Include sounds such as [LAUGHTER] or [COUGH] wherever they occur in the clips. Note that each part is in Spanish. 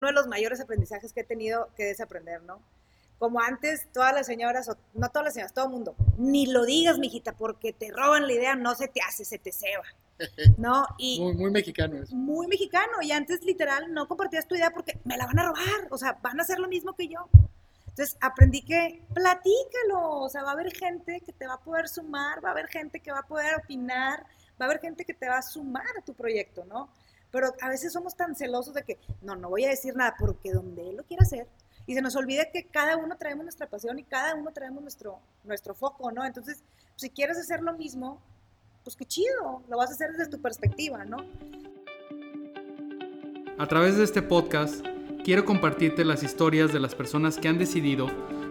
uno de los mayores aprendizajes que he tenido que desaprender, ¿no? Como antes, todas las señoras, o no todas las señoras, todo el mundo, ni lo digas, mijita, porque te roban la idea, no se te hace, se te ceba. [LAUGHS] ¿No? Y muy, muy mexicano eso. Muy mexicano. Y antes, literal, no compartías tu idea porque me la van a robar. O sea, van a hacer lo mismo que yo. Entonces aprendí que platícalo, o sea, va a haber gente que te va a poder sumar, va a haber gente que va a poder opinar, va a haber gente que te va a sumar a tu proyecto, ¿no? Pero a veces somos tan celosos de que, no, no voy a decir nada porque donde él lo quiera hacer. Y se nos olvida que cada uno traemos nuestra pasión y cada uno traemos nuestro, nuestro foco, ¿no? Entonces, si quieres hacer lo mismo, pues qué chido, lo vas a hacer desde tu perspectiva, ¿no? A través de este podcast, quiero compartirte las historias de las personas que han decidido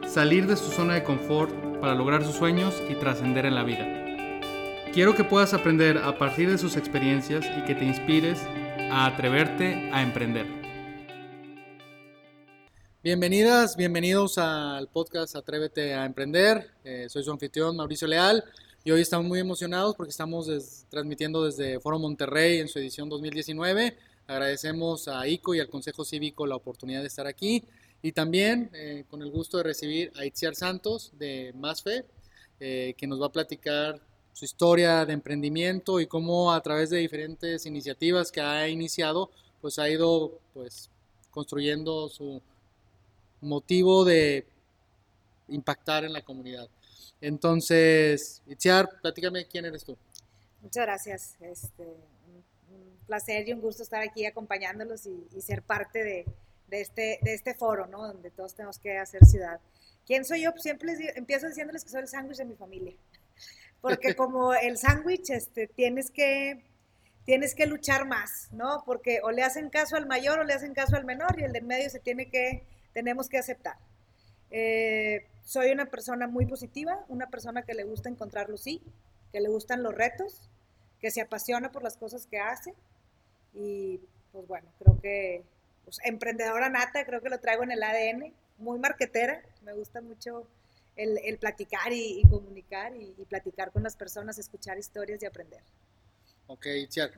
salir de su zona de confort para lograr sus sueños y trascender en la vida. Quiero que puedas aprender a partir de sus experiencias y que te inspires a atreverte a emprender. Bienvenidas, bienvenidos al podcast Atrévete a Emprender. Eh, soy su anfitrión Mauricio Leal y hoy estamos muy emocionados porque estamos transmitiendo desde Foro Monterrey en su edición 2019 Agradecemos a ICO y al Consejo Cívico la oportunidad de estar aquí y también eh, con el gusto de recibir a Itziar Santos de Más Fe, eh, que nos va a platicar su historia de emprendimiento y cómo a través de diferentes iniciativas que ha iniciado, pues ha ido pues construyendo su motivo de impactar en la comunidad. Entonces, Itziar, platícame quién eres tú. Muchas gracias. Este, placer y un gusto estar aquí acompañándolos y, ser parte de, este, de este foro, ¿no? Donde todos tenemos que hacer ciudad. ¿Quién soy yo? Pues siempre empiezo diciéndoles que soy el sándwich de mi familia. Porque como el sándwich, este, tienes que tienes que luchar más, ¿no? Porque o le hacen caso al mayor o le hacen caso al menor y el del medio se tiene que, tenemos que aceptar. Eh, soy una persona muy positiva, una persona que le gusta encontrar sí, que le gustan los retos, que se apasiona por las cosas que hace, y pues bueno, creo que pues, emprendedora nata, creo que lo traigo en el ADN, muy marquetera, me gusta mucho el, el platicar y, comunicar y, platicar con las personas, escuchar historias y aprender. Ok, Chiar,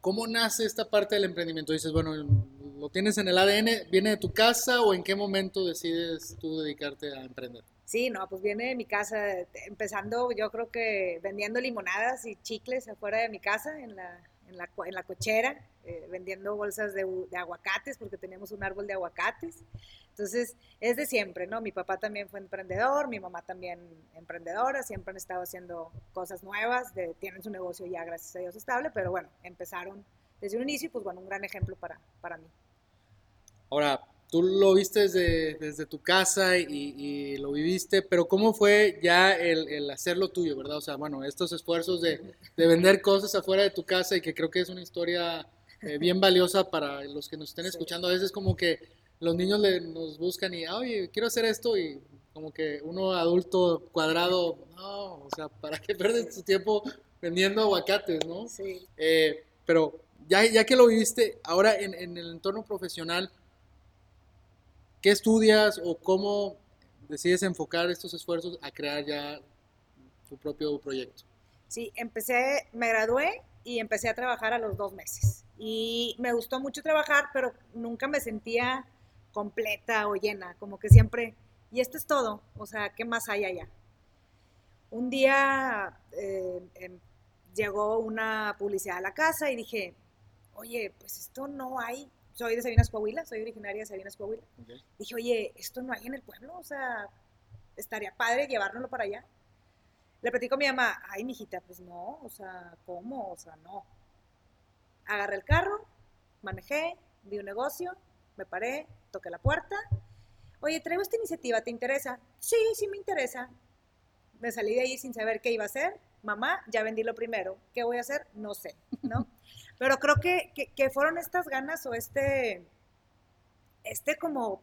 ¿cómo nace esta parte del emprendimiento? Dices, bueno, ¿lo tienes en el ADN? ¿Viene de tu casa o en qué momento decides tú dedicarte a emprender? Sí, no, pues viene de mi casa, empezando yo creo que vendiendo limonadas y chicles afuera de mi casa, en la, en la, en la cochera, eh, vendiendo bolsas de, de, aguacates, porque teníamos un árbol de aguacates. Entonces, es de siempre, ¿no? Mi papá también fue emprendedor, mi mamá también emprendedora, siempre han estado haciendo cosas nuevas, de, tienen su negocio ya, gracias a Dios, estable, pero bueno, empezaron desde un inicio, pues bueno, un gran ejemplo para, para mí. Ahora, tú lo viste desde, desde tu casa y, lo viviste, pero ¿cómo fue ya el, el, hacerlo tuyo, verdad? O sea, bueno, estos esfuerzos de, de, vender cosas afuera de tu casa y que creo que es una historia eh, bien valiosa para los que nos estén escuchando. A veces como que los niños le, nos buscan y, oye, quiero hacer esto y como que uno adulto cuadrado, no, o sea, ¿para qué perdes tu tiempo vendiendo aguacates, no? Sí. Eh, pero ya, ya que lo viviste, ahora en, en el entorno profesional, ¿Qué estudias o cómo decides enfocar estos esfuerzos a crear ya tu propio proyecto? Sí, empecé, me gradué y empecé a trabajar a los dos meses. Y me gustó mucho trabajar, pero nunca me sentía completa o llena, como que siempre, y esto es todo, o sea, ¿qué más hay allá? Un día eh, em, llegó una publicidad a la casa y dije, oye, pues esto no hay soy de Sabinas, Coahuila, soy originaria de Sabinas, Coahuila. Dije, oye, esto no hay en el pueblo, o sea, estaría padre llevárnoslo para allá. Le platico a mi mamá, ay, mijita, pues no, o sea, ¿cómo? O sea, no. Agarré el carro, manejé, vi un negocio, me paré, toqué la puerta. Oye, traigo esta iniciativa, ¿te interesa? Sí, sí me interesa. Me salí de ahí sin saber qué iba a hacer. Mamá, ya vendí lo primero. ¿Qué voy a hacer? No sé, ¿no? [LAUGHS] Pero creo que, que, fueron estas ganas o este, este como,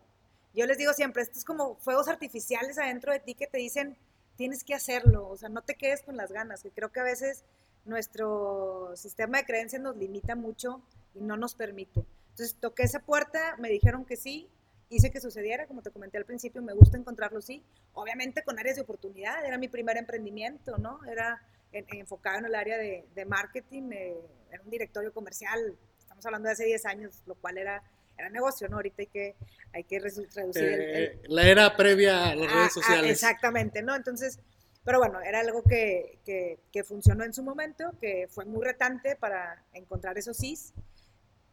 yo les digo siempre, estos como fuegos artificiales adentro de ti que te dicen, tienes que hacerlo, o sea, no te quedes con las ganas, que creo que a veces nuestro sistema de creencias nos limita mucho y no nos permite. Entonces toqué esa puerta, me dijeron que sí, hice que sucediera, como te comenté al principio, me gusta encontrarlo sí, obviamente con áreas de oportunidad, era mi primer emprendimiento, ¿no? Era enfocado en el área de, marketing, eh, era un directorio comercial, estamos hablando de hace 10 años, lo cual era, era negocio, ¿no? Ahorita hay que, hay que reducir el, La era previa a las redes ah, ah, sociales. exactamente, ¿no? Entonces, pero bueno, era algo que, que, que, funcionó en su momento, que fue muy retante para encontrar esos sís,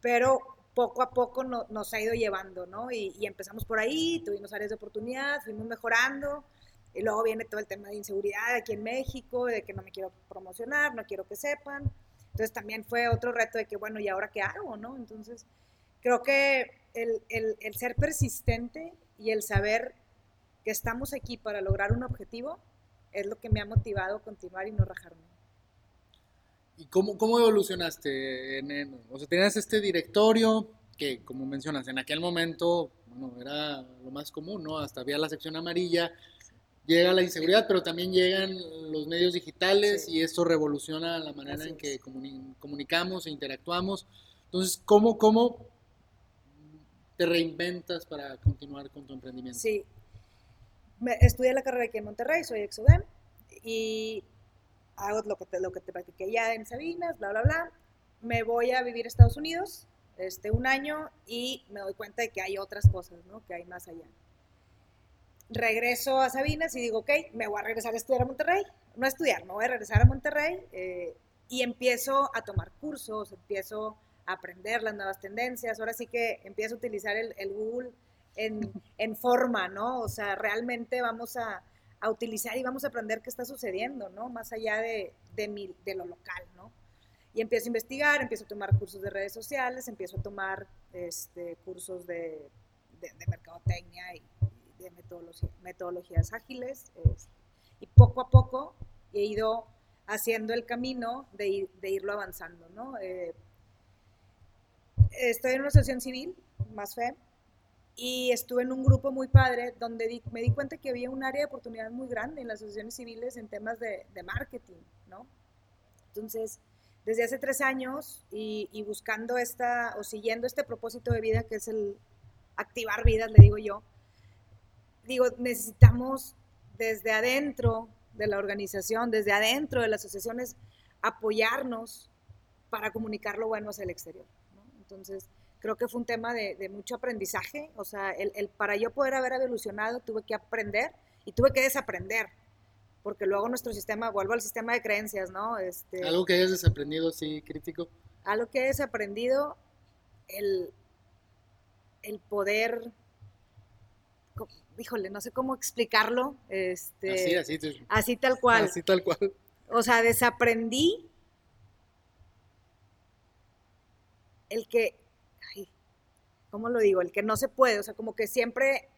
pero poco a poco nos ha ido llevando, ¿no? Y, y, empezamos por ahí, tuvimos áreas de oportunidad, fuimos mejorando, y luego viene todo el tema de inseguridad aquí en México, de que no me quiero promocionar, no quiero que sepan. Entonces también fue otro reto de que, bueno, ¿y ahora qué hago, no? Entonces, creo que el, el, el ser persistente y el saber que estamos aquí para lograr un objetivo es lo que me ha motivado a continuar y no rajarme. ¿Y cómo, cómo evolucionaste? En, o sea, tenías este directorio que, como mencionas, en aquel momento, bueno, era lo más común, ¿no? Hasta había la sección amarilla, llega la inseguridad, pero también llegan los medios digitales y esto revoluciona la manera en que comunicamos e interactuamos. Entonces, ¿cómo, ¿cómo te reinventas para continuar con tu emprendimiento? Sí, estudié la carrera aquí en Monterrey, soy exodem y hago lo que te, lo que te practiqué ya en Sabinas, bla, bla, bla. Me voy a vivir a Estados Unidos este, un año y me doy cuenta de que hay otras cosas, ¿no? Que hay más allá regreso a Sabinas y digo, ok, me voy a regresar a estudiar a Monterrey. No a estudiar, me voy a regresar a Monterrey eh, y empiezo a tomar cursos, empiezo a aprender las nuevas tendencias. Ahora sí que empiezo a utilizar el, Google en, [LAUGHS] en, forma, ¿no? O sea, realmente vamos a, a, utilizar y vamos a aprender qué está sucediendo, ¿no? Más allá de, de, mi, de lo local, ¿no? Y empiezo a investigar, empiezo a tomar cursos de redes sociales, empiezo a tomar este, cursos de, de, de mercadotecnia y de metodologías ágiles y poco a poco he ido haciendo el camino de, irlo avanzando, ¿no? Eh, estoy en una asociación civil, más fe, y estuve en un grupo muy padre donde me di cuenta que había un área de oportunidad muy grande en las asociaciones civiles en temas de, marketing, ¿no? Entonces, desde hace tres años y, y, buscando esta, o siguiendo este propósito de vida que es el activar vidas, le digo yo, digo, necesitamos desde adentro de la organización, desde adentro de las asociaciones, apoyarnos para comunicar lo bueno hacia el exterior. Entonces, creo que fue un tema de, mucho aprendizaje. O sea, el, para yo poder haber evolucionado, tuve que aprender y tuve que desaprender. Porque luego nuestro sistema, vuelvo al sistema de creencias, ¿no? Este, algo que hayas desaprendido, sí, crítico. Algo que he desaprendido, el, el poder híjole, no sé cómo explicarlo. Este, así, así. Así tal cual. Así tal cual. O sea, desaprendí el que, ay, ¿cómo lo digo? El que no se puede, o sea, como que siempre,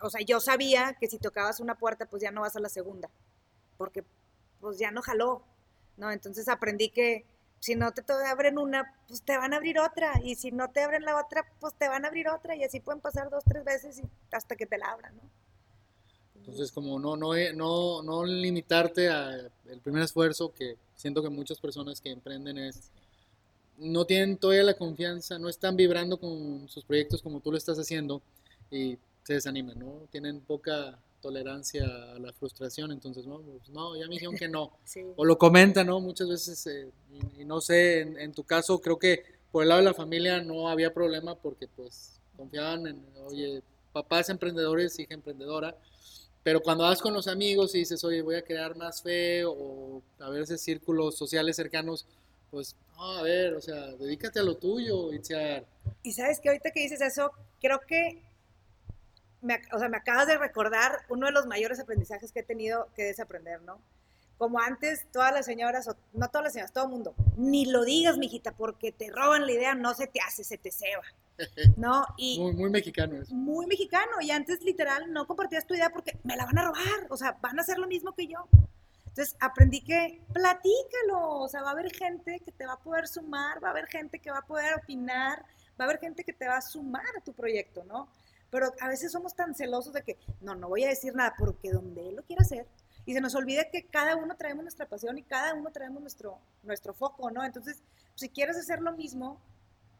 o sea, yo sabía que si tocabas una puerta, pues ya no vas a la segunda, porque pues ya no jaló, ¿no? Entonces aprendí que si no te, abren una, pues te van a abrir otra. Y si no te abren la otra, pues te van a abrir otra. Y así pueden pasar dos, tres veces hasta que te la abran, ¿no? Entonces, como no, no, no, no limitarte al primer esfuerzo, que siento que muchas personas que emprenden es, no tienen todavía la confianza, no están vibrando con sus proyectos como tú lo estás haciendo y se desaniman, ¿no? Tienen poca tolerancia a la frustración, entonces, no, pues, no ya me dijeron que no. [LAUGHS] O lo comentan, ¿no? Muchas veces, eh, y, no sé, en, tu caso, creo que por el lado de la familia no había problema porque pues confiaban en, oye, papá es emprendedor y hija emprendedora, pero cuando vas con los amigos y dices, oye, voy a crear más fe o a ver ese círculos sociales cercanos, pues, no, a ver, o sea, dedícate a lo tuyo, Itziar. Y sabes que ahorita que dices eso, creo que me, o sea, me acabas de recordar uno de los mayores aprendizajes que he tenido que desaprender, ¿no? Como antes, todas las señoras, o no todas las señoras, todo el mundo, ni lo digas, mijita, porque te roban la idea, no se te hace, se te ceba, [LAUGHS] ¿no? Y muy, muy mexicano eso. Muy mexicano, y antes literal no compartías tu idea porque me la van a robar, o sea, van a hacer lo mismo que yo. Entonces aprendí que platícalo, o sea, va a haber gente que te va a poder sumar, va a haber gente que va a poder opinar, va a haber gente que te va a sumar a tu proyecto, ¿no? Pero a veces somos tan celosos de que, no, no voy a decir nada porque donde él lo quiera hacer, y se nos olvida que cada uno traemos nuestra pasión y cada uno traemos nuestro, nuestro foco, ¿no? Entonces, si quieres hacer lo mismo,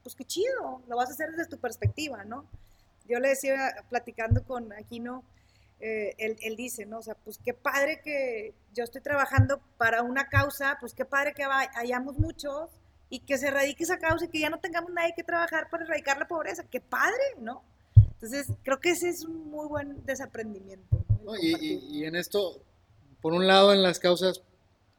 pues qué chido, lo vas a hacer desde tu perspectiva, ¿no? Yo le decía, platicando con Aquino, eh, él, él, dice, ¿no? O sea, pues qué padre que yo estoy trabajando para una causa, pues qué padre que hayamos muchos y que se erradique esa causa y que ya no tengamos nadie que trabajar para erradicar la pobreza. ¡Qué padre! ¿No? Entonces, creo que ese es un muy buen desaprendimiento. y, en esto, por un lado, en las causas,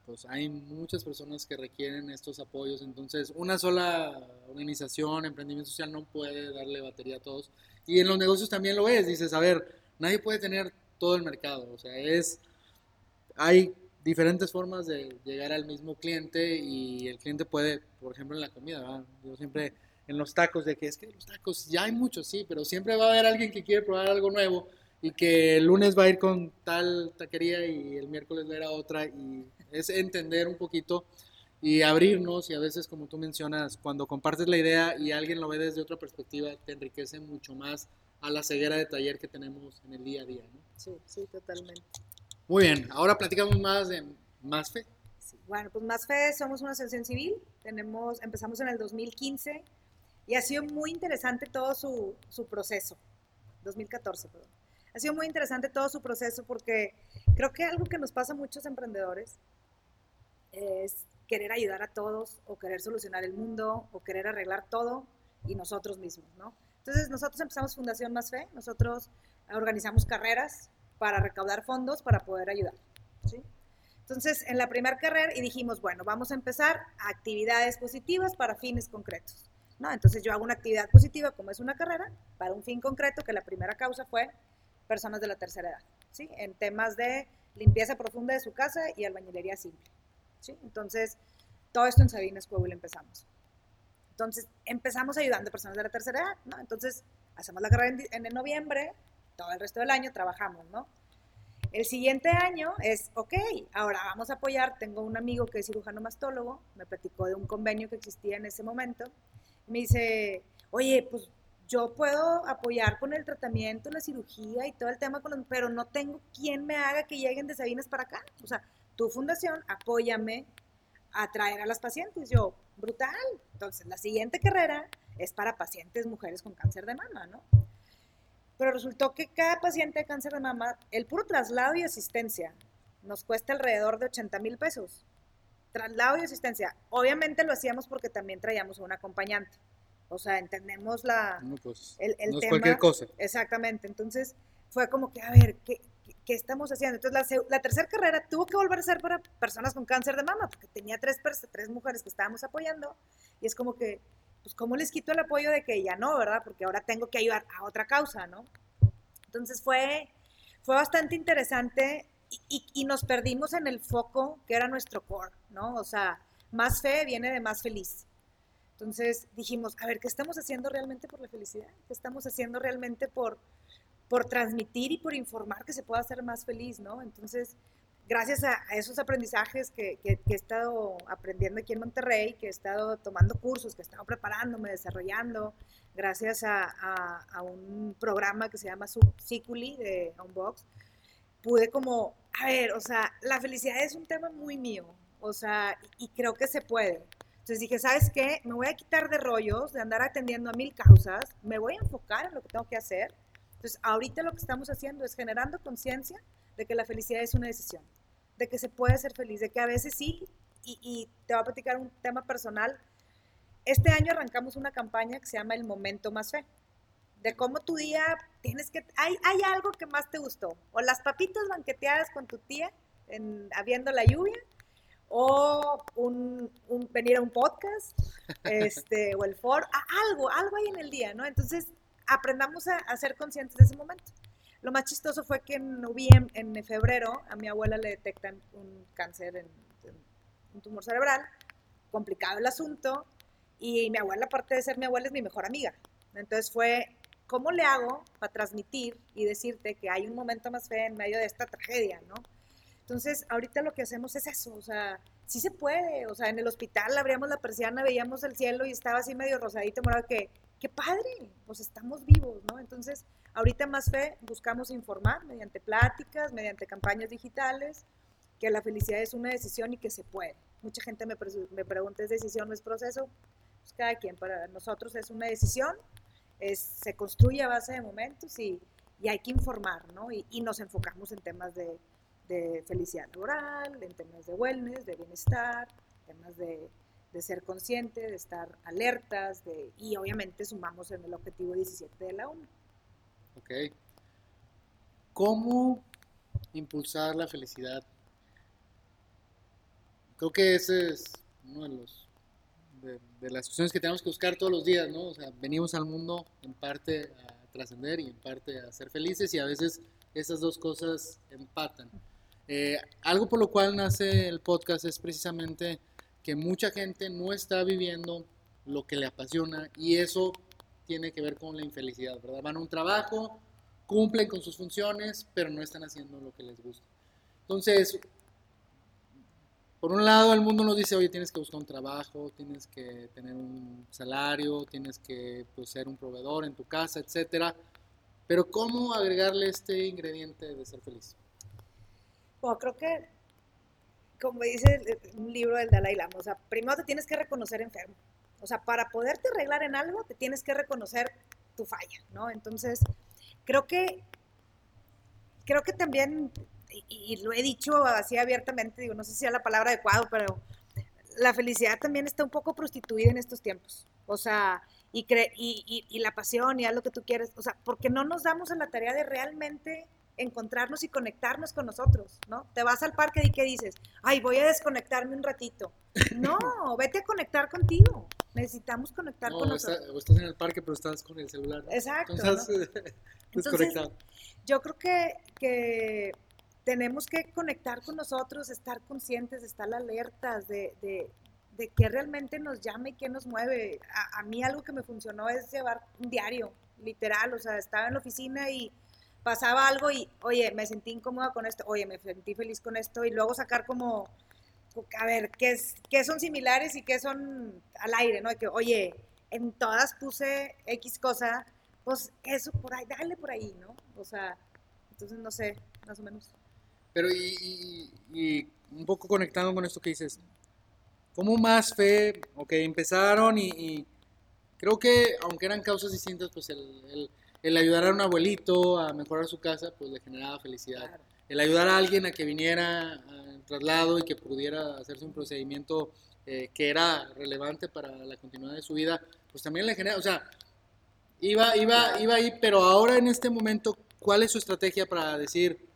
pues hay muchas personas que requieren estos apoyos. Entonces, una sola organización, emprendimiento social, no puede darle batería a todos. Y en los negocios también lo ves. Dices, a ver, nadie puede tener todo el mercado. O sea, es. Hay diferentes formas de llegar al mismo cliente y el cliente puede, por ejemplo, en la comida, yo siempre en los tacos, de que es que los tacos ya hay muchos, sí, pero siempre va a haber alguien que quiere probar algo nuevo y que el lunes va a ir con tal taquería y el miércoles va a ir a otra y es entender un poquito y abrirnos y a veces como tú mencionas, cuando compartes la idea y alguien lo ve desde otra perspectiva, te enriquece mucho más a la ceguera de taller que tenemos en el día a día. ¿no? Sí, sí, totalmente. Muy bien, ahora platicamos más de Más Fe. bueno, pues Más Fe somos una asociación civil, tenemos, empezamos en el 2015 y ha sido muy interesante todo su, proceso, 2014, perdón. Ha sido muy interesante todo su proceso porque creo que algo que nos pasa a muchos emprendedores es querer ayudar a todos o querer solucionar el mundo o querer arreglar todo y nosotros mismos, ¿no? Entonces nosotros empezamos Fundación Más Fe, nosotros organizamos carreras para recaudar fondos para poder ayudar. Entonces, en la primera carrera y dijimos, bueno, vamos a empezar actividades positivas para fines concretos. ¿No? Entonces yo hago una actividad positiva como es una carrera para un fin concreto que la primera causa fue personas de la tercera edad, ¿sí? En temas de limpieza profunda de su casa y albañilería simple, ¿sí? Entonces, todo esto en Sabinas Coahuila empezamos. Entonces, empezamos ayudando a personas de la tercera edad, ¿no? Entonces, hacemos la carrera en, en noviembre, todo el resto del año trabajamos, ¿no? El siguiente año es, ok, ahora vamos a apoyar, tengo un amigo que es cirujano mastólogo, me platicó de un convenio que existía en ese momento, me dice, oye, pues yo puedo apoyar con el tratamiento, la cirugía y todo el tema, pero no tengo quien me haga que lleguen de Sabinas para acá. O sea, tu fundación, apóyame a traer a las pacientes. Yo, brutal. Entonces, la siguiente carrera es para pacientes mujeres con cáncer de mama, ¿no? Pero resultó que cada paciente de cáncer de mama, el puro traslado y asistencia nos cuesta alrededor de 80 mil pesos. Traslado y asistencia. Obviamente lo hacíamos porque también traíamos a un acompañante. O sea, entendemos la, pues, el, tema. cualquier cosa. Exactamente. Entonces fue como que, a ver, ¿qué, qué estamos haciendo? Entonces la, la, tercera carrera tuvo que volver a ser para personas con cáncer de mama, porque tenía tres, tres mujeres que estábamos apoyando. Y es como que, pues, ¿cómo les quito el apoyo de que ya no, verdad? Porque ahora tengo que ayudar a otra causa, ¿no? Entonces fue, fue bastante interesante y, y, nos perdimos en el foco que era nuestro core, ¿no? O sea, más fe viene de más feliz. Entonces dijimos, a ver, ¿qué estamos haciendo realmente por la felicidad? ¿Qué estamos haciendo realmente por, por transmitir y por informar que se pueda ser más feliz, ¿no? Entonces, gracias a, esos aprendizajes que, he estado aprendiendo aquí en Monterrey, que he estado tomando cursos, que he estado preparándome, desarrollando, gracias a, un programa que se llama Ciculi de Unbox, pude como, a ver, o sea, la felicidad es un tema muy mío, o sea, y creo que se puede. Entonces dije, ¿sabes qué? Me voy a quitar de rollos, de andar atendiendo a mil causas, me voy a enfocar en lo que tengo que hacer. Entonces, ahorita lo que estamos haciendo es generando conciencia de que la felicidad es una decisión, de que se puede ser feliz, de que a veces sí, y, te voy a platicar un tema personal. Este año arrancamos una campaña que se llama El Momento Más Fe, de cómo tu día tienes que, hay, hay algo que más te gustó, o las papitas banqueteadas con tu tía, en, habiendo la lluvia, o un, venir a un podcast, [LAUGHS] este, o el foro, algo, algo hay en el día, ¿no? Entonces, aprendamos a, a ser conscientes de ese momento. Lo más chistoso fue que en noviembre, en febrero, a mi abuela le detectan un cáncer, en, un tumor cerebral, complicado el asunto, y mi abuela, aparte de ser mi abuela, es mi mejor amiga. Entonces fue, ¿cómo le hago para transmitir y decirte que hay un momento más fe en medio de esta tragedia, ¿no? Entonces, ahorita lo que hacemos es eso, o sea, sí se puede, o sea, en el hospital abríamos la persiana, veíamos el cielo y estaba así medio rosadito, morado, que, qué padre, pues estamos vivos, ¿no? Entonces, Ahorita más fe buscamos informar mediante pláticas, mediante campañas digitales, que la felicidad es una decisión y que se puede. Mucha gente me, me pregunta, ¿es decisión o es proceso? Pues cada quien, para nosotros es una decisión, se construye a base de momentos y, y hay que informar, ¿no? Y, nos enfocamos en temas de, felicidad laboral, en temas de wellness, de bienestar, temas de, de ser consciente, de estar alertas, de, y obviamente sumamos en el objetivo 17 de la ONU. Ok. ¿Cómo impulsar la felicidad? Creo que ese es uno de los de, las cuestiones que tenemos que buscar todos los días, ¿no? O sea, venimos al mundo en parte a trascender y en parte a ser felices y a veces esas dos cosas empatan. Eh, algo por lo cual nace el podcast es precisamente que mucha gente no está viviendo lo que le apasiona y eso tiene que ver con la infelicidad, ¿verdad? Van a un trabajo, cumplen con sus funciones, pero no están haciendo lo que les gusta. Entonces, por un lado el mundo nos dice, oye, tienes que buscar un trabajo, tienes que tener un salario, tienes que pues, ser un proveedor en tu casa, etcétera. Pero ¿cómo agregarle este ingrediente de ser feliz? Bueno, creo que, como dice un libro del Dalai Lama, o sea, primero te tienes que reconocer enfermo. O sea, para poderte arreglar en algo, te tienes que reconocer tu falla, ¿no? Entonces, creo que, creo que también y, lo he dicho así abiertamente, digo, no sé si sea la palabra adecuada, pero la felicidad también está un poco prostituida en estos tiempos. O sea, y, y, y, la pasión y haz lo que tú quieres. O sea, porque no nos damos a la tarea de realmente encontrarnos y conectarnos con nosotros, ¿no? Te vas al parque y ¿qué dices? Ay, voy a desconectarme un ratito. [LAUGHS] No, vete a conectar contigo. Necesitamos conectar con nosotros. o estás en el parque, pero estás con el celular. Exacto. [LAUGHS] Entonces, yo creo que, que tenemos que conectar con nosotros, estar conscientes, estar alertas de, de, de qué realmente nos llama y qué nos mueve. A, mí algo que me funcionó es llevar un diario, literal, o sea, estaba en la oficina y pasaba algo y, oye, me sentí incómoda con esto, oye, me sentí feliz con esto y luego sacar como, a ver, qué, es, qué son similares y qué son al aire, ¿no? De que, oye, en todas puse X cosa, pues eso por ahí, dale por ahí, ¿no? O sea, entonces no sé, más o menos. Pero y, y, un poco conectando con esto que dices, ¿cómo más fe? Ok, empezaron y, creo que aunque eran causas distintas, pues el, el, ayudar a un abuelito a mejorar su casa, pues le generaba felicidad. El ayudar a alguien a que viniera al traslado y que pudiera hacerse un procedimiento eh, que era relevante para la continuidad de su vida, pues también le genera, o sea, iba, iba, iba ahí, pero ahora en este momento, ¿cuál es su estrategia para decir,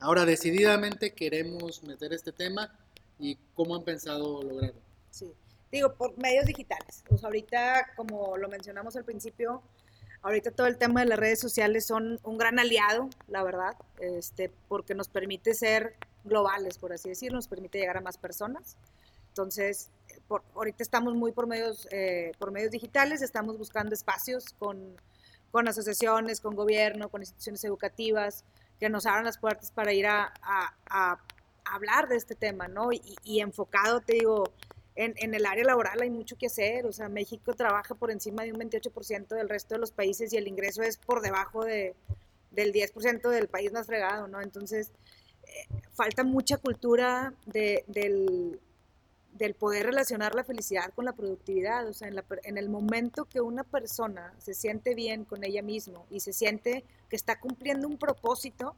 Ahora, decididamente queremos meter este tema y cómo han pensado lograrlo. Sí, digo, por medios digitales. Pues ahorita, como lo mencionamos al principio, ahorita todo el tema de las redes sociales son un gran aliado, la verdad, este, porque nos permite ser globales, por así decirlo, nos permite llegar a más personas. Entonces, por, ahorita estamos muy por medios, eh, por medios digitales, estamos buscando espacios con, con asociaciones, con gobierno, con instituciones educativas, que nos abran las puertas para ir a, hablar de este tema, ¿no? Y, enfocado, te digo, en, el área laboral hay mucho que hacer, o sea, México trabaja por encima de un 28% del resto de los países y el ingreso es por debajo de, del 10% del país más fregado, ¿no? Entonces, eh, falta mucha cultura de, del, del poder relacionar la felicidad con la productividad. O sea, en, el momento que una persona se siente bien con ella misma y se siente que está cumpliendo un propósito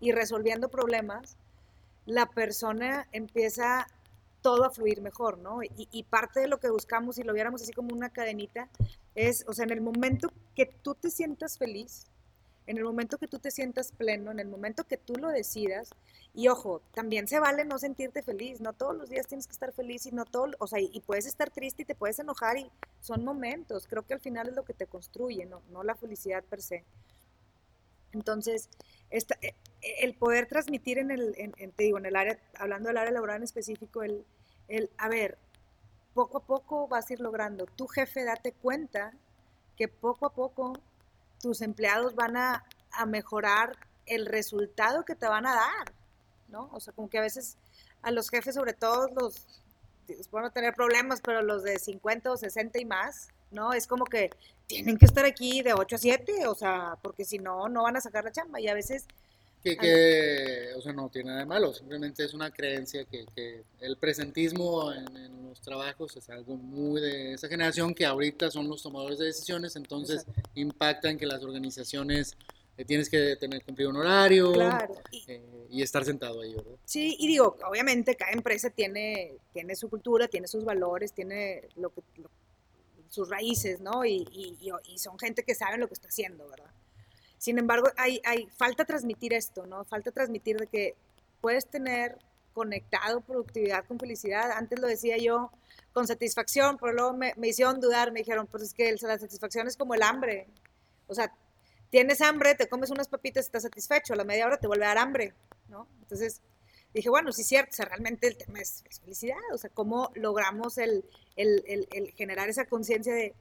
y resolviendo problemas, la persona empieza todo a fluir mejor, ¿no? Y, y, parte de lo que buscamos, si lo viéramos así como una cadenita, es, o sea, en el momento que tú te sientas feliz, en el momento que tú te sientas pleno, en el momento que tú lo decidas, y ojo, también se vale no sentirte feliz, no todos los días tienes que estar feliz y no todo, o sea, y puedes estar triste y te puedes enojar y son momentos, creo que al final es lo que te construye, no, no la felicidad per se. Entonces, esta, e, el poder transmitir en el, te digo, en el área, hablando del área laboral en específico, el, el, a ver, poco a poco vas a ir logrando. Tu jefe, date cuenta que poco a poco tus empleados van a, a mejorar el resultado que te van a dar, ¿no? O sea, como que a veces a los jefes, sobre todo los, a tener problemas, pero los de 50 o 60 y más, ¿no? Es como que tienen que estar aquí de 8 a 7, o sea, porque si no, no van a sacar la chamba. Y a veces... Que, que o sea, no tiene nada de malo, simplemente es una creencia que, que el presentismo en, en, los trabajos es algo muy de esa generación que ahorita son los tomadores de decisiones, entonces impacta en que las organizaciones eh, tienes que tener cumplir un horario Claro. Y, eh, y estar sentado ahí, ¿verdad? sí, y digo, obviamente cada empresa tiene, tiene su cultura, tiene sus valores, tiene lo que, lo- sus raíces, ¿no? Y, y- y- y son gente que sabe lo que está haciendo, ¿verdad? Sin embargo, hay, hay, falta transmitir esto, ¿no? Falta transmitir de que puedes tener conectado productividad con felicidad. Antes lo decía yo con satisfacción, pero luego me, me hicieron dudar, me dijeron, pues es que el- la satisfacción es como el hambre. O sea, tienes hambre, te comes unas papitas, estás satisfecho, a la media hora te vuelve a dar hambre, ¿no? Entonces dije, bueno, sí es cierto, o sea, realmente el tema es, felicidad, o sea, cómo logramos el, el- el- el generar esa conciencia de,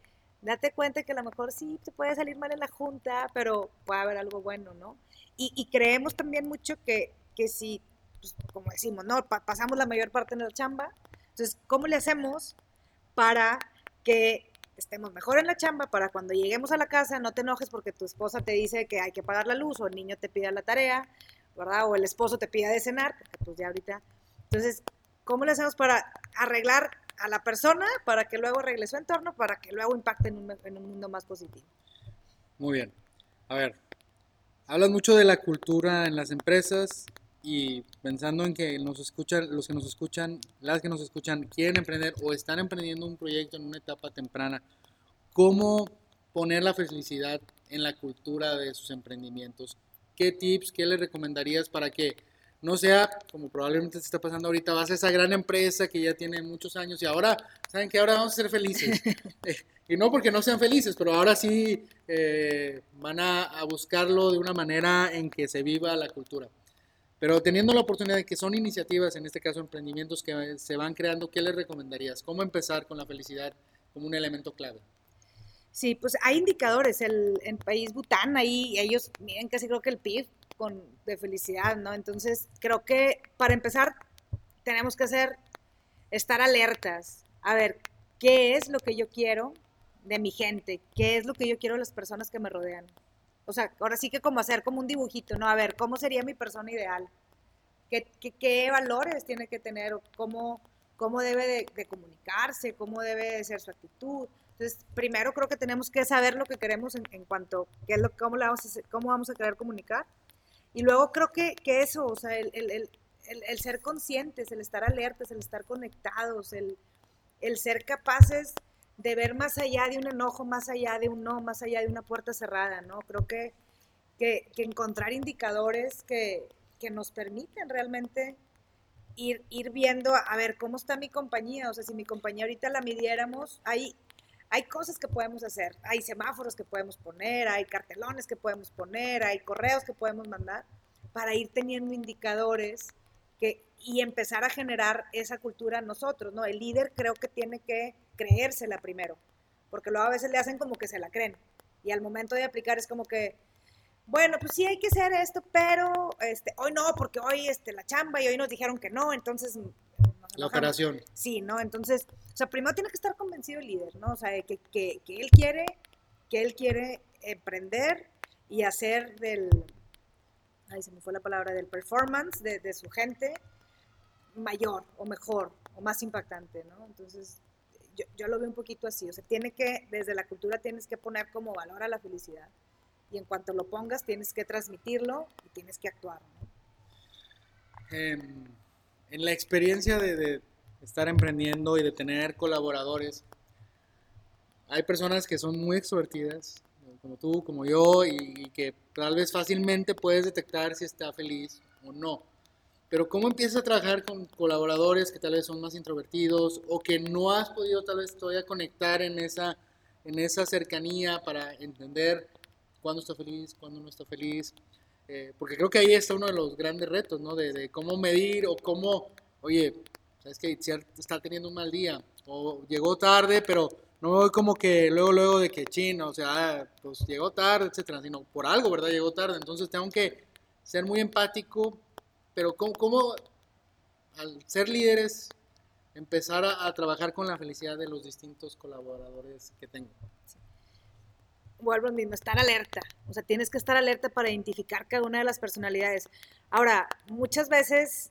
date cuenta que a lo mejor sí te puede salir mal en la junta, pero puede haber algo bueno, ¿no? Y, y creemos también mucho que, que si, pues, como decimos, ¿no? Pa- pasamos la mayor parte en la chamba, entonces, ¿cómo le hacemos para que estemos mejor en la chamba, para cuando lleguemos a la casa no te enojes porque tu esposa te dice que hay que pagar la luz o el niño te pide la tarea, ¿verdad? O el esposo te pide de cenar, porque pues ya ahorita... Entonces, ¿cómo le hacemos para arreglar a la persona para que luego arregle su entorno, para que luego impacte en un, en un mundo más positivo? Muy bien. A ver, hablas mucho de la cultura en las empresas y pensando en que nos escuchan, los que nos escuchan, las que nos escuchan quieren emprender o están emprendiendo un proyecto en una etapa temprana, ¿cómo poner la felicidad en la cultura de sus emprendimientos? ¿Qué tips, qué les recomendarías para que no sea como probablemente se está pasando ahorita, vas a esa gran empresa que ya tiene muchos años y ahora, ¿saben que Ahora vamos a ser felices. [LAUGHS] Eh, y no porque no sean felices, pero ahora sí eh, van a, a buscarlo de una manera en que se viva la cultura. Pero teniendo la oportunidad de que son iniciativas, en este caso emprendimientos que se van creando, ¿qué les recomendarías? ¿Cómo empezar con la felicidad como un elemento clave? Sí, pues hay indicadores. El, en país Bután, ahí ellos miren casi creo que el PIB de felicidad, ¿no? Entonces, creo que para empezar tenemos que hacer, estar alertas. A ver, ¿qué es lo que yo quiero de mi gente? ¿Qué es lo que yo quiero de las personas que me rodean? O sea, ahora sí que como hacer como un dibujito, ¿no? A ver, ¿cómo sería mi persona ideal? ¿Qué, valores tiene que tener? ¿Cómo, cómo debe de, comunicarse? ¿Cómo debe de ser su actitud? Entonces, primero creo que tenemos que saber lo que queremos en, cuanto, qué es lo, cómo, vamos a, cómo vamos a querer comunicar. Y luego creo que, que eso, o sea, el, el, el, el- ser conscientes, el estar alertas, el estar conectados, el, el ser capaces de ver más allá de un enojo, más allá de un no, más allá de una puerta cerrada, ¿no? Creo que, que, que encontrar indicadores que, que nos permiten realmente ir, ir viendo, a ver, cómo está mi compañía, o sea, si mi compañía ahorita la midiéramos, hay, hay cosas que podemos hacer, hay semáforos que podemos poner, hay cartelones que podemos poner, hay correos que podemos mandar para ir teniendo indicadores y empezar a generar esa cultura nosotros, ¿no? El líder creo que tiene que creérsela primero, porque luego a veces le hacen como que se la creen y al momento de aplicar es como que, bueno, pues sí hay que hacer esto, pero este, hoy no, porque hoy este, la chamba y hoy nos dijeron que no, entonces... nos La operación. Sí, ¿no? Entonces, o sea, primero tiene que estar convencido el líder, ¿no? O sea, que, que, que él quiere, que él quiere emprender y hacer del, ay, se me fue la palabra, del performance de, de su gente mayor o mejor o más impactante, ¿no? Entonces, yo, yo lo veo un poquito así, o sea, tiene que, desde la cultura tienes que poner como valor a la felicidad y en cuanto lo pongas tienes que transmitirlo y tienes que actuar, ¿no? Em, en la experiencia de, de estar emprendiendo y de tener colaboradores, hay personas que son muy extrovertidas, como tú, como yo, y, y que tal vez fácilmente puedes detectar si está feliz o no. Pero ¿cómo empiezas a trabajar con colaboradores que tal vez son más introvertidos o que no has podido tal vez todavía conectar en esa, en esa cercanía para entender cuándo está feliz, cuándo no está feliz? Eh, porque creo que ahí está uno de los grandes retos, ¿no? De, cómo medir o cómo, oye, sabes que está teniendo un mal día o llegó tarde, pero no voy como que luego, luego de que chino, o sea, pues llegó tarde, etcétera, sino por algo, ¿verdad? Llegó tarde, entonces tengo que ser muy empático, pero ¿cómo, al ser líderes, empezar a trabajar con la felicidad de los distintos colaboradores que tengo? Vuelvo al mismo, estar alerta. O sea, tienes que estar alerta para identificar cada una de las personalidades. Ahora, muchas veces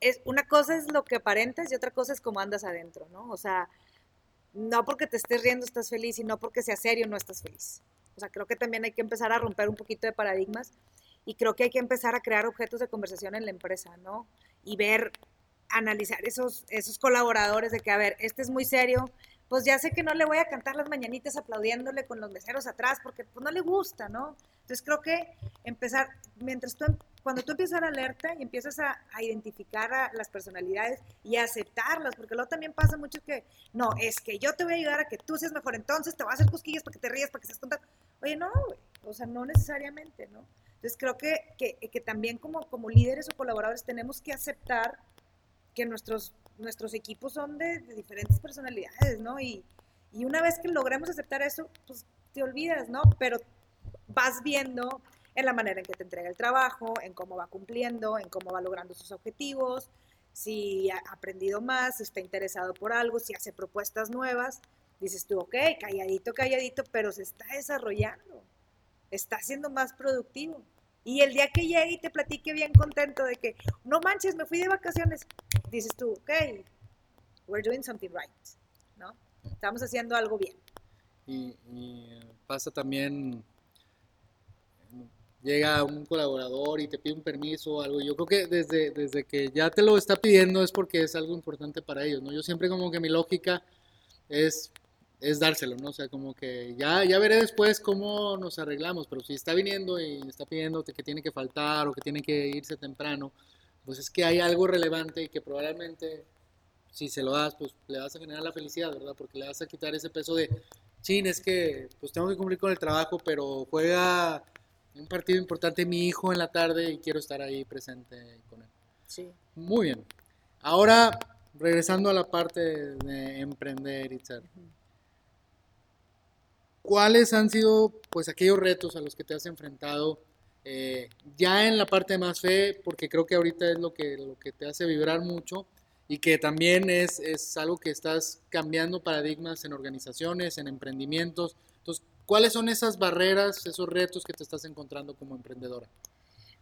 es una cosa es lo que aparentas y otra cosa es cómo andas adentro, ¿no? O sea, no porque te estés riendo estás feliz y no porque sea serio no estás feliz. O sea, creo que también hay que empezar a romper un poquito de paradigmas y creo que hay que empezar a crear objetos de conversación en la empresa, ¿no? Y ver, analizar esos, esos colaboradores de que, a ver, este es muy serio, pues ya sé que no le voy a cantar las mañanitas aplaudiéndole con los meseros atrás porque pues no le gusta, ¿no? Entonces creo que empezar, mientras tú, em, cuando tú empiezas a la alerta y empiezas a, identificar a las personalidades y a aceptarlas, porque luego también pasa mucho que, no, es que yo te voy a ayudar a que tú seas mejor, entonces te voy a hacer cosquillas para que te rías, para que seas tonta. Oye, no, o sea, no necesariamente, ¿no? Entonces creo que, que, que también como, como líderes o colaboradores tenemos que aceptar que nuestros, nuestros equipos son de, diferentes personalidades, ¿no? Y, y, una vez que logremos aceptar eso, pues te olvidas, ¿no? Pero vas viendo en la manera en que te entrega el trabajo, en cómo va cumpliendo, en cómo va logrando sus objetivos, si ha aprendido más, si está interesado por algo, si hace propuestas nuevas. Dices tú, ok, calladito, calladito, pero se está desarrollando, está siendo más productivo. Y el día que llegue y te platique bien contento de que, no manches, me fui de vacaciones, dices tú, ok, we're doing something right, ¿no? Estamos haciendo algo bien. Y, pasa también, llega un colaborador y te pide un permiso o algo. Yo creo que desde, desde que ya te lo está pidiendo es porque es algo importante para ellos, ¿no? Yo siempre como que mi lógica es es dárselo, ¿no? O sea, como que ya, ya veré después cómo nos arreglamos, pero si está viniendo y está pidiéndote que tiene que faltar o que tiene que irse temprano, pues es que hay algo relevante y que probablemente si se lo das, pues le vas a generar la felicidad, ¿verdad? Porque le vas a quitar ese peso de, chin, es que pues tengo que cumplir con el trabajo, pero juega un partido importante mi hijo en la tarde y quiero estar ahí presente con él. Sí. Muy bien. Ahora, regresando a la parte de emprender, y. ¿Cuáles han sido pues aquellos retos a los que te has enfrentado eh, ya en la parte más fe? Porque creo que ahorita es lo que, lo que te hace vibrar mucho y que también es, es algo que estás cambiando paradigmas en organizaciones, en emprendimientos. Entonces, ¿cuáles son esas barreras, esos retos que te estás encontrando como emprendedora?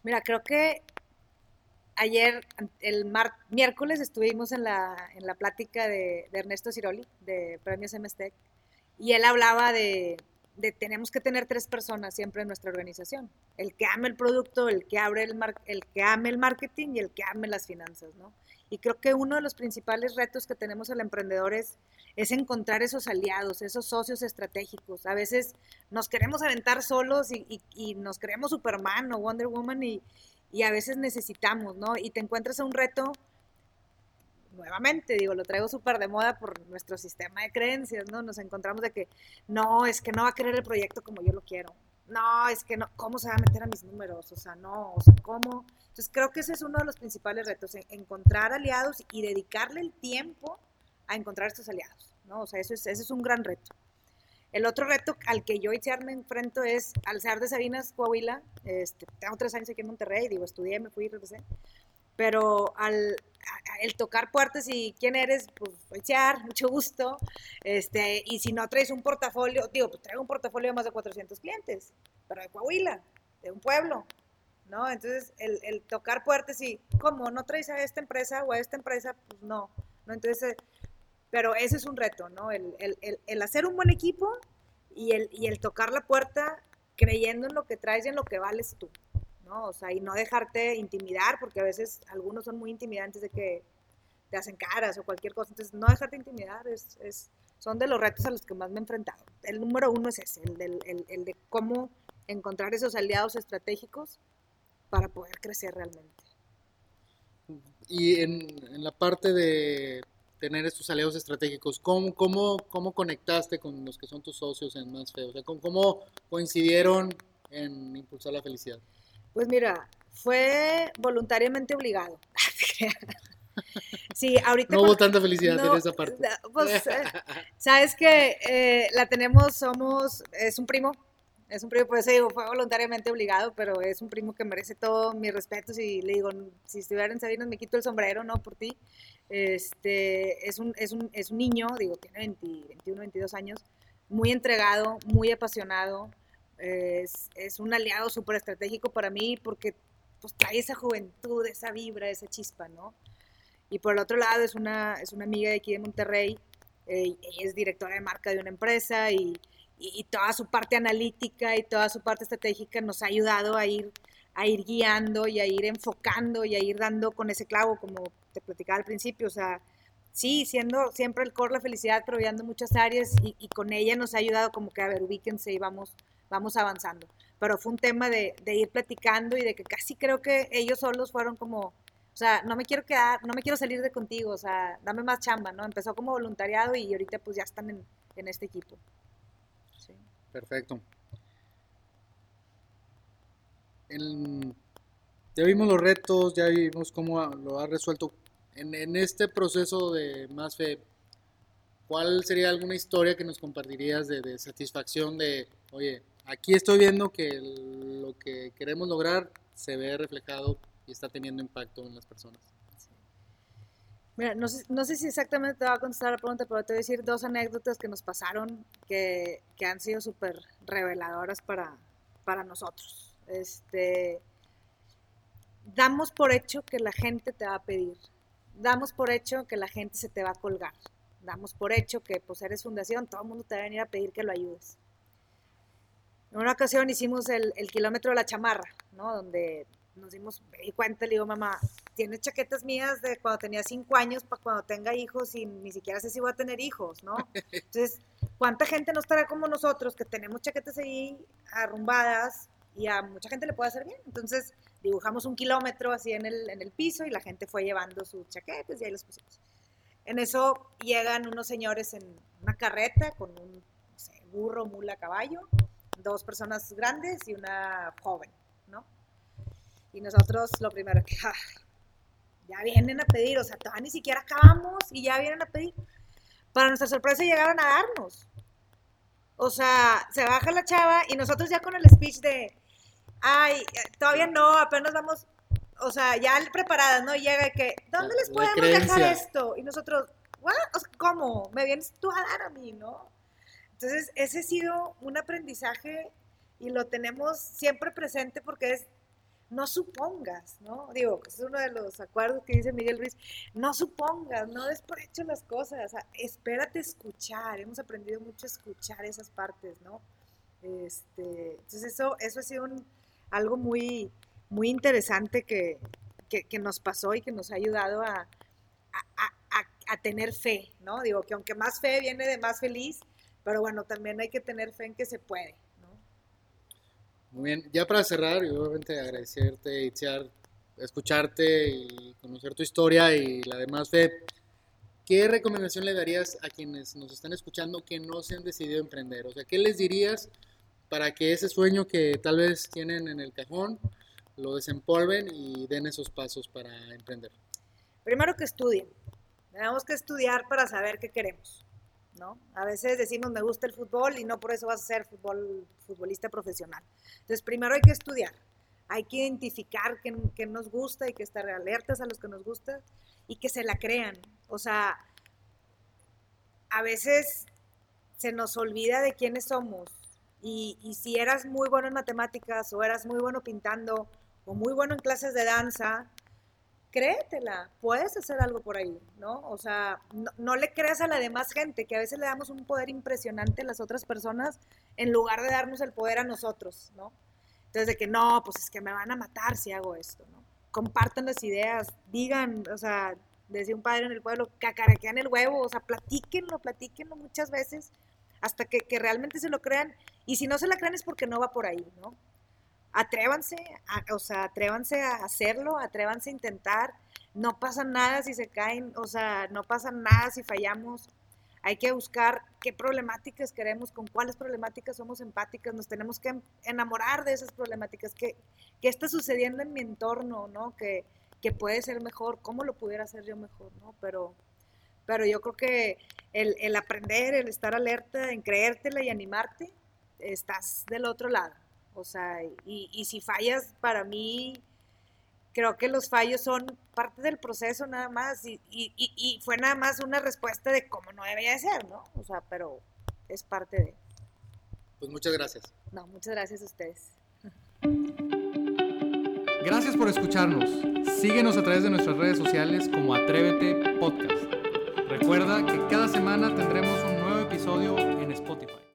Mira, creo que ayer, el miércoles, estuvimos en la, en la plática de, de Ernesto Ciroli, de Premios MSTEC, y él hablaba de, de, tenemos que tener tres personas siempre en nuestra organización. El que ame el producto, el que, abre el, el que ame el marketing y el que ame las finanzas, ¿no? Y creo que uno de los principales retos que tenemos el emprendedor es, encontrar esos aliados, esos socios estratégicos. A veces nos queremos aventar solos y, y, nos creemos Superman o Wonder Woman y, y a veces necesitamos, ¿no? Y te encuentras a un reto nuevamente, digo, lo traigo súper de moda por nuestro sistema de creencias, ¿no? Nos encontramos de que, no, es que no va a querer el proyecto como yo lo quiero. No, es que no, ¿cómo se va a meter a mis números? O sea, no, o sea, ¿cómo? Entonces creo que ese es uno de los principales retos, encontrar aliados y dedicarle el tiempo a encontrar estos aliados, ¿no? O sea, eso es, ese es un gran reto. El otro reto al que yo y me enfrento es, al ser de Sabinas, Coahuila, este, tengo tres años aquí en Monterrey, digo, estudié, me fui y regresé, pero al el tocar puertas y quién eres, pues echar, mucho gusto, este, y si no traes un portafolio, digo, pues traigo un portafolio de más de 400 clientes, pero de Coahuila, de un pueblo, ¿no? Entonces, el, el tocar puertas y, ¿cómo? ¿No traes a esta empresa o a esta empresa? Pues no, ¿no? Entonces, pero ese es un reto, ¿no? El, el, el, el hacer un buen equipo y el, y el tocar la puerta creyendo en lo que traes y en lo que vales tú. ¿No? O sea, y no dejarte intimidar, porque a veces algunos son muy intimidantes de que te hacen caras o cualquier cosa. Entonces, no dejarte intimidar es, es son de los retos a los que más me he enfrentado. El número uno es ese, el, del, el, de cómo encontrar esos aliados estratégicos para poder crecer realmente. Y en, la parte de tener estos aliados estratégicos, ¿cómo, cómo, cómo conectaste con los que son tus socios en Más Feo? O sea, ¿cómo coincidieron en impulsar la felicidad? Pues mira, fue voluntariamente obligado. [LAUGHS] sí, ahorita. No hubo tanta felicidad en esa parte. Pues, eh, [LAUGHS] sabes que eh, la tenemos, somos, es un primo, es un primo, por eso digo, fue voluntariamente obligado, pero es un primo que merece todo mi respeto. Si le digo, si estuviera en Sabinas, me quito el sombrero, ¿no? Por ti. Este, es un, es un, es un niño, digo, tiene 21, 22 años, muy entregado, muy apasionado, es, un aliado súper estratégico para mí porque pues, trae esa juventud, esa vibra, esa chispa, ¿no? Y por el otro lado es una, es una amiga de aquí de Monterrey, eh, ella es directora de marca de una empresa y, y, toda su parte analítica y toda su parte estratégica nos ha ayudado a ir, a ir guiando y a ir enfocando y a ir dando con ese clavo, como te platicaba al principio, o sea, sí, siendo siempre el core la felicidad, pero muchas áreas y, y, con ella nos ha ayudado como que, a ver, ubíquense y vamos, vamos avanzando. Pero fue un tema de, ir platicando y de que casi creo que ellos solos fueron como, o sea, no me quiero quedar, no me quiero salir de contigo, o sea, dame más chamba, ¿no? Empezó como voluntariado y ahorita pues ya están en, este equipo. Perfecto. ya vimos los retos, ya vimos cómo lo ha resuelto. En, en, este proceso de más fe, ¿cuál sería alguna historia que nos compartirías de, de satisfacción de, oye, aquí estoy viendo que lo que queremos lograr se ve reflejado y está teniendo impacto en las personas. Mira, no sé, no sé, si exactamente te va a contestar la pregunta, pero te voy a decir dos anécdotas que nos pasaron que, que han sido súper reveladoras para, para nosotros. Este, damos por hecho que la gente te va a pedir. Damos por hecho que la gente se te va a colgar. Damos por hecho que pues eres fundación, todo el mundo te va a venir a pedir que lo ayudes. En una ocasión hicimos el, el kilómetro de la chamarra, ¿no? Donde nos dimos cuenta, le digo, mamá, tienes chaquetas mías de cuando tenía cinco años para cuando tenga hijos y ni siquiera sé si voy a tener hijos, ¿no? [LAUGHS] Entonces, ¿cuánta gente no estará como nosotros que tenemos chaquetas ahí arrumbadas y a mucha gente le puede hacer bien? Entonces, dibujamos un kilómetro así en el, en el piso y la gente fue llevando sus chaquetas y ahí los pusimos. En eso llegan unos señores en una carreta con un no sé, burro, mula, caballo, dos personas grandes y una joven, ¿no? Y nosotros lo primero que, ah, ya vienen a pedir, o sea, todavía ni siquiera acabamos y ya vienen a pedir. Para nuestra sorpresa llegaron a darnos. O sea, se baja la chava y nosotros ya con el speech de, ay, todavía no, apenas vamos, o sea, ya preparadas, ¿no? Y llega que, ¿dónde les podemos dejar esto? Y nosotros, ¿cómo? Me vienes tú a dar a mí, ¿no? Entonces, ese ha sido un aprendizaje y lo tenemos siempre presente porque es no supongas, ¿no? Digo, es uno de los acuerdos que dice Miguel Ruiz, no supongas, no des por hecho las cosas, espérate escuchar, hemos aprendido mucho a escuchar esas partes, ¿no? Este, entonces eso, eso ha sido algo muy, muy interesante que, nos pasó y que nos ha ayudado a, a, tener fe, ¿no? Digo, que aunque más fe viene de más feliz, pero bueno, también hay que tener fe en que se puede. Muy bien, ya para cerrar, y obviamente agradecerte, Itziar, escucharte y conocer tu historia y la demás fe. ¿Qué recomendación le darías a quienes nos están escuchando que no se han decidido emprender? O sea, ¿qué les dirías para que ese sueño que tal vez tienen en el cajón lo desempolven y den esos pasos para emprender? Primero que estudien. Tenemos que estudiar para saber qué queremos. ¿No? A veces decimos me gusta el fútbol y no por eso vas a ser futbolista profesional. Entonces, primero hay que estudiar, hay que identificar qué, nos gusta y que estar alertas a los que nos gusta y que se la crean. O sea, a veces se nos olvida de quiénes somos y si eras muy bueno en matemáticas o eras muy bueno pintando o muy bueno en clases de danza, créetela, puedes hacer algo por ahí, ¿no? O sea, no, le creas a la demás gente, que a veces le damos un poder impresionante a las otras personas en lugar de darnos el poder a nosotros, ¿no? Entonces, de que no, pues es que me van a matar si hago esto, ¿no? Compartan las ideas, digan, o sea, decía un padre en el pueblo, cacaraquean el huevo, o sea, platíquenlo, platíquenlo muchas veces hasta que, que realmente se lo crean. Y si no se la crean es porque no va por ahí, ¿no? Atrévanse, o sea, atrévanse a hacerlo, atrévanse a intentar. No pasa nada si se caen, o sea, no pasa nada si fallamos. Hay que buscar qué problemáticas queremos, con cuáles problemáticas somos empáticas, nos tenemos que enamorar de esas problemáticas, qué, qué está sucediendo en mi entorno, ¿no? Que, que puede ser mejor, cómo lo pudiera hacer yo mejor, ¿no? Pero, pero yo creo que el, el aprender, el estar alerta, en creértela y animarte, estás del otro lado. O sea, y, si fallas, para mí, creo que los fallos son parte del proceso nada más y, y, fue nada más una respuesta de cómo no debería de ser, ¿no? O sea, pero es parte de... Pues muchas gracias. No, muchas gracias a ustedes. Gracias por escucharnos. Síguenos a través de nuestras redes sociales como Atrévete Podcast. Recuerda que cada semana tendremos un nuevo episodio en Spotify.